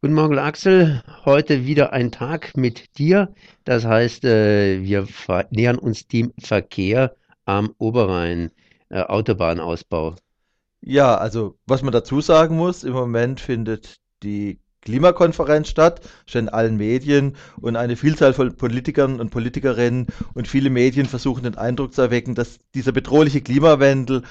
Guten Morgen, Axel. Heute wieder ein Tag mit dir. Das heißt, äh, wir nähern uns dem Verkehr am Oberrhein, äh, Autobahnausbau. Ja, also was man dazu sagen muss, im Moment findet die Klimakonferenz statt, schon in allen Medien und eine Vielzahl von Politikern und Politikerinnen und viele Medien versuchen den Eindruck zu erwecken, dass dieser bedrohliche Klimawandel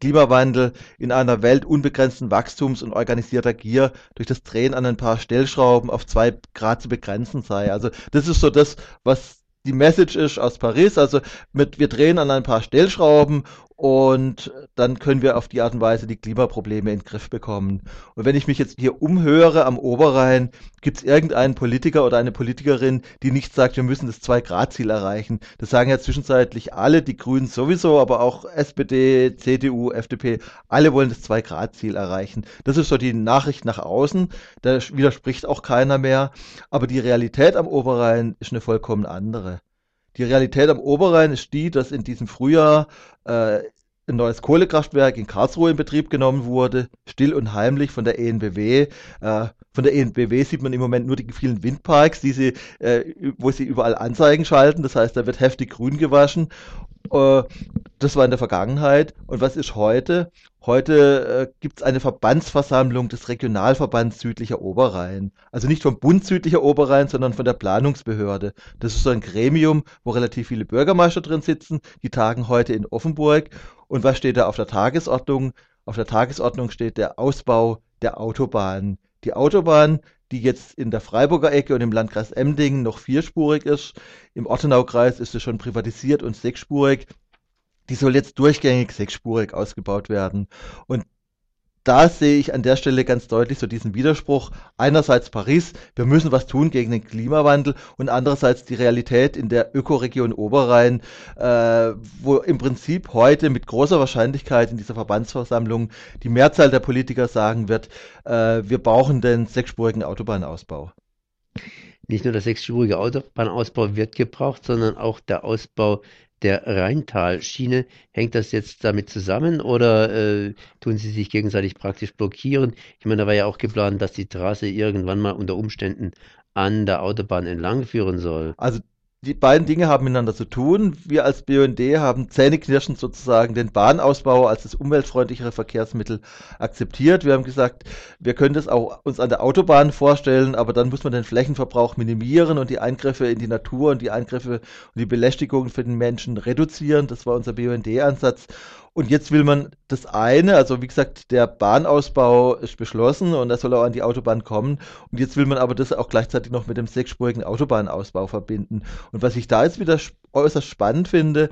Klimawandel in einer Welt unbegrenzten Wachstums und organisierter Gier durch das Drehen an ein paar Stellschrauben auf zwei Grad zu begrenzen sei. Also das ist so das, was die Message ist aus Paris. Also mit, wir drehen an ein paar Stellschrauben und dann können wir auf die Art und Weise die Klimaprobleme in den Griff bekommen. Und wenn ich mich jetzt hier umhöre am Oberrhein, gibt es irgendeinen Politiker oder eine Politikerin, die nicht sagt, wir müssen das Zwei-Grad-Ziel erreichen. Das sagen ja zwischenzeitlich alle, die Grünen sowieso, aber auch SPD, CDU, FDP, alle wollen das Zwei-Grad-Ziel erreichen. Das ist so die Nachricht nach außen, da widerspricht auch keiner mehr. Aber die Realität am Oberrhein ist eine vollkommen andere. Die Realität am Oberrhein ist die, dass in diesem Frühjahr äh, ein neues Kohlekraftwerk in Karlsruhe in Betrieb genommen wurde, still und heimlich von der ENBW. Äh, von der ENBW sieht man im Moment nur die vielen Windparks, die sie, äh, wo sie überall Anzeigen schalten. Das heißt, da wird heftig grün gewaschen. Äh, das war in der Vergangenheit. Und was ist heute? Heute äh, gibt es eine Verbandsversammlung des Regionalverbands Südlicher Oberrhein. Also nicht vom Bund Südlicher Oberrhein, sondern von der Planungsbehörde. Das ist so ein Gremium, wo relativ viele Bürgermeister drin sitzen. Die tagen heute in Offenburg. Und was steht da auf der Tagesordnung? Auf der Tagesordnung steht der Ausbau der Autobahn. Die Autobahn, die jetzt in der Freiburger Ecke und im Landkreis Emdingen noch vierspurig ist. Im Ortenaukreis ist sie schon privatisiert und sechsspurig die soll jetzt durchgängig sechsspurig ausgebaut werden. Und da sehe ich an der Stelle ganz deutlich so diesen Widerspruch. Einerseits Paris, wir müssen was tun gegen den Klimawandel und andererseits die Realität in der Ökoregion Oberrhein, äh, wo im Prinzip heute mit großer Wahrscheinlichkeit in dieser Verbandsversammlung die Mehrzahl der Politiker sagen wird, äh, wir brauchen den sechsspurigen Autobahnausbau. Nicht nur der sechsspurige Autobahnausbau wird gebraucht, sondern auch der Ausbau der Rheintalschiene. Hängt das jetzt damit zusammen oder äh, tun sie sich gegenseitig praktisch blockieren? Ich meine, da war ja auch geplant, dass die Trasse irgendwann mal unter Umständen an der Autobahn entlang führen soll. Also die beiden Dinge haben miteinander zu tun. Wir als BUND haben zähneknirschend sozusagen den Bahnausbau als das umweltfreundlichere Verkehrsmittel akzeptiert. Wir haben gesagt, wir können das auch uns an der Autobahn vorstellen, aber dann muss man den Flächenverbrauch minimieren und die Eingriffe in die Natur und die Eingriffe und die Belästigung für den Menschen reduzieren. Das war unser BUND-Ansatz. Und jetzt will man das eine, also wie gesagt, der Bahnausbau ist beschlossen und er soll auch an die Autobahn kommen. Und jetzt will man aber das auch gleichzeitig noch mit dem sechsspurigen Autobahnausbau verbinden. Und was ich da jetzt wieder äußerst spannend finde,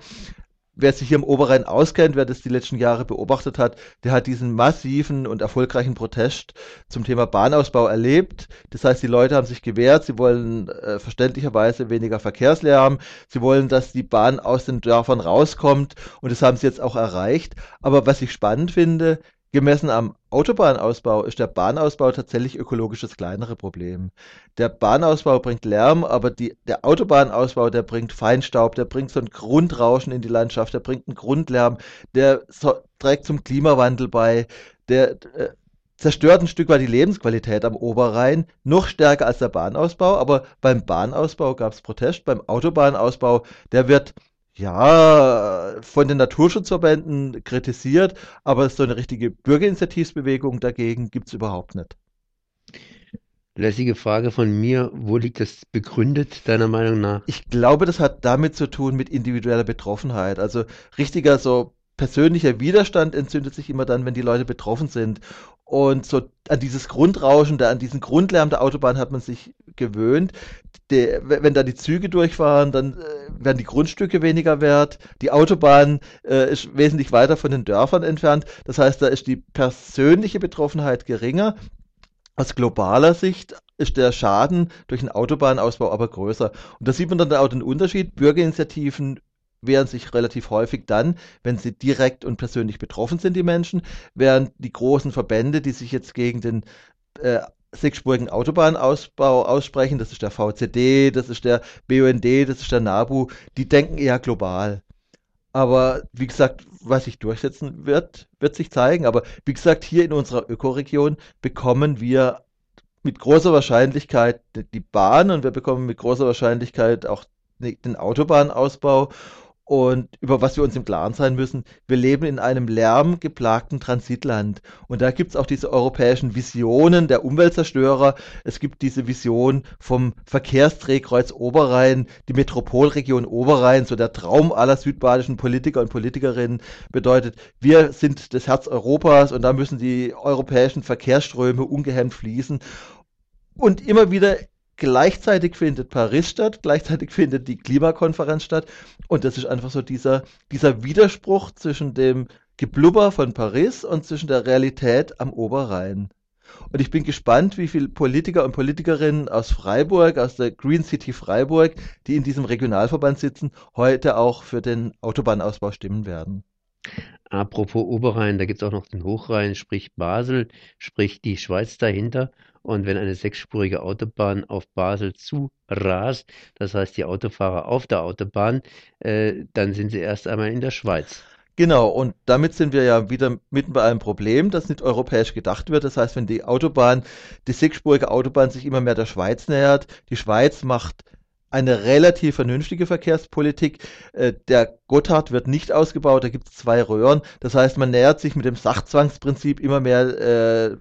wer sich hier im Oberrhein auskennt, wer das die letzten Jahre beobachtet hat, der hat diesen massiven und erfolgreichen Protest zum Thema Bahnausbau erlebt. Das heißt, die Leute haben sich gewehrt, sie wollen äh, verständlicherweise weniger Verkehrslärm, sie wollen, dass die Bahn aus den Dörfern rauskommt und das haben sie jetzt auch erreicht. Aber was ich spannend finde, Gemessen am Autobahnausbau ist der Bahnausbau tatsächlich ökologisch das kleinere Problem. Der Bahnausbau bringt Lärm, aber die, der Autobahnausbau, der bringt Feinstaub, der bringt so ein Grundrauschen in die Landschaft, der bringt einen Grundlärm, der so, trägt zum Klimawandel bei, der äh, zerstört ein Stück weit die Lebensqualität am Oberrhein, noch stärker als der Bahnausbau, aber beim Bahnausbau gab es Protest, beim Autobahnausbau, der wird ja, von den Naturschutzverbänden kritisiert, aber so eine richtige Bürgerinitiativbewegung dagegen gibt es überhaupt nicht. Lässige Frage von mir, wo liegt das begründet, deiner Meinung nach? Ich glaube, das hat damit zu tun mit individueller Betroffenheit. Also richtiger so persönlicher Widerstand entzündet sich immer dann, wenn die Leute betroffen sind. Und so an dieses Grundrauschen, an diesen Grundlärm der Autobahn hat man sich gewöhnt. Der, wenn da die Züge durchfahren, dann äh, werden die Grundstücke weniger wert. Die Autobahn äh, ist wesentlich weiter von den Dörfern entfernt. Das heißt, da ist die persönliche Betroffenheit geringer. Aus globaler Sicht ist der Schaden durch den Autobahnausbau aber größer. Und da sieht man dann auch den Unterschied. Bürgerinitiativen wehren sich relativ häufig dann, wenn sie direkt und persönlich betroffen sind, die Menschen, während die großen Verbände, die sich jetzt gegen den äh, sechsspurigen Autobahnausbau aussprechen, das ist der VCD, das ist der BUND, das ist der NABU, die denken eher global. Aber wie gesagt, was sich durchsetzen wird, wird sich zeigen. Aber wie gesagt, hier in unserer Ökoregion bekommen wir mit großer Wahrscheinlichkeit die Bahn und wir bekommen mit großer Wahrscheinlichkeit auch den Autobahnausbau. Und über was wir uns im Klaren sein müssen, wir leben in einem lärmgeplagten Transitland. Und da gibt es auch diese europäischen Visionen der Umweltzerstörer. Es gibt diese Vision vom Verkehrsdrehkreuz Oberrhein, die Metropolregion Oberrhein, so der Traum aller südbadischen Politiker und Politikerinnen bedeutet, wir sind das Herz Europas und da müssen die europäischen Verkehrsströme ungehemmt fließen. Und immer wieder gleichzeitig findet Paris statt, gleichzeitig findet die Klimakonferenz statt. Und das ist einfach so dieser, dieser Widerspruch zwischen dem Geblubber von Paris und zwischen der Realität am Oberrhein. Und ich bin gespannt, wie viele Politiker und Politikerinnen aus Freiburg, aus der Green City Freiburg, die in diesem Regionalverband sitzen, heute auch für den Autobahnausbau stimmen werden. Apropos Oberrhein, da gibt es auch noch den Hochrhein, sprich Basel, sprich die Schweiz dahinter. Und wenn eine sechsspurige Autobahn auf Basel zu rast, das heißt die Autofahrer auf der Autobahn, äh, dann sind sie erst einmal in der Schweiz. Genau, und damit sind wir ja wieder mitten bei einem Problem, das nicht europäisch gedacht wird. Das heißt, wenn die Autobahn, die sechsspurige Autobahn sich immer mehr der Schweiz nähert, die Schweiz macht eine relativ vernünftige Verkehrspolitik. Äh, der Gotthard wird nicht ausgebaut, da gibt es zwei Röhren. Das heißt, man nähert sich mit dem Sachzwangsprinzip immer mehr äh,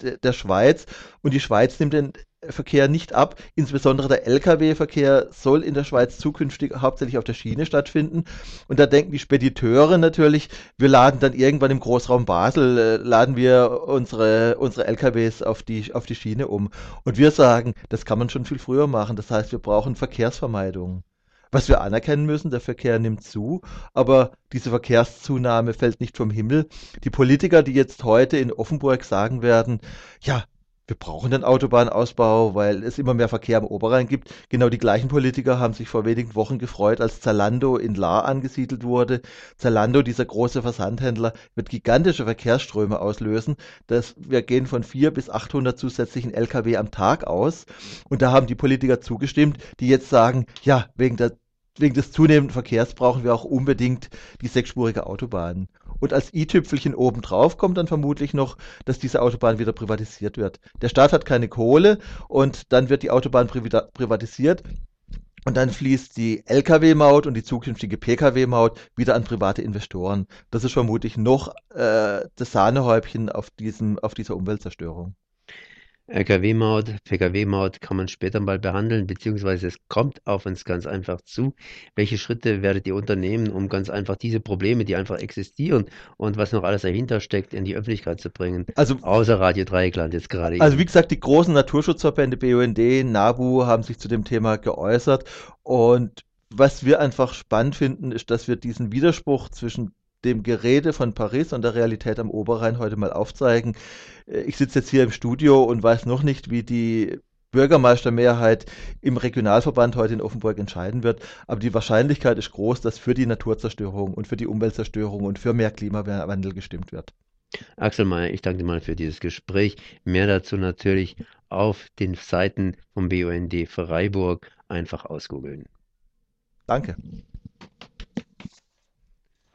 der Schweiz und die Schweiz nimmt den Verkehr nicht ab. Insbesondere der Lkw-Verkehr soll in der Schweiz zukünftig hauptsächlich auf der Schiene stattfinden. Und da denken die Spediteure natürlich, wir laden dann irgendwann im Großraum Basel, äh, laden wir unsere, unsere Lkws auf die, auf die Schiene um. Und wir sagen, das kann man schon viel früher machen. Das heißt, wir brauchen Verkehrsvermeidung. Was wir anerkennen müssen, der Verkehr nimmt zu, aber diese Verkehrszunahme fällt nicht vom Himmel. Die Politiker, die jetzt heute in Offenburg sagen werden, ja, wir brauchen den Autobahnausbau, weil es immer mehr Verkehr am Oberrhein gibt. Genau die gleichen Politiker haben sich vor wenigen Wochen gefreut, als Zalando in Lahr angesiedelt wurde. Zalando, dieser große Versandhändler, wird gigantische Verkehrsströme auslösen. Das, wir gehen von 400 bis 800 zusätzlichen Lkw am Tag aus. Und da haben die Politiker zugestimmt, die jetzt sagen, ja, wegen der wegen des zunehmenden Verkehrs brauchen wir auch unbedingt die sechsspurige Autobahn. Und als i-Tüpfelchen obendrauf kommt dann vermutlich noch, dass diese Autobahn wieder privatisiert wird. Der Staat hat keine Kohle und dann wird die Autobahn privatisiert. Und dann fließt die Lkw-Maut und die zukünftige Pkw-Maut wieder an private Investoren. Das ist vermutlich noch äh, das Sahnehäubchen auf, diesem, auf dieser Umweltzerstörung. Lkw-Maut, Pkw-Maut kann man später mal behandeln, beziehungsweise es kommt auf uns ganz einfach zu. Welche Schritte werdet ihr unternehmen, um ganz einfach diese Probleme, die einfach existieren und was noch alles dahinter steckt, in die Öffentlichkeit zu bringen? Also, außer Radio Dreieckland jetzt gerade. Also wie gesagt, die großen Naturschutzverbände BUND, NABU haben sich zu dem Thema geäußert und was wir einfach spannend finden, ist, dass wir diesen Widerspruch zwischen dem Gerede von Paris und der Realität am Oberrhein heute mal aufzeigen. Äh, ich sitze jetzt hier im Studio und weiß noch nicht, wie die Bürgermeistermehrheit im Regionalverband heute in Offenburg entscheiden wird. Aber die Wahrscheinlichkeit ist groß, dass für die Naturzerstörung und für die Umweltzerstörung und für mehr Klimawandel gestimmt wird. Axel Mayer, ich danke dir mal für dieses Gespräch. Mehr dazu natürlich auf den Seiten vom BUND Freiburg einfach ausgoogeln. Danke.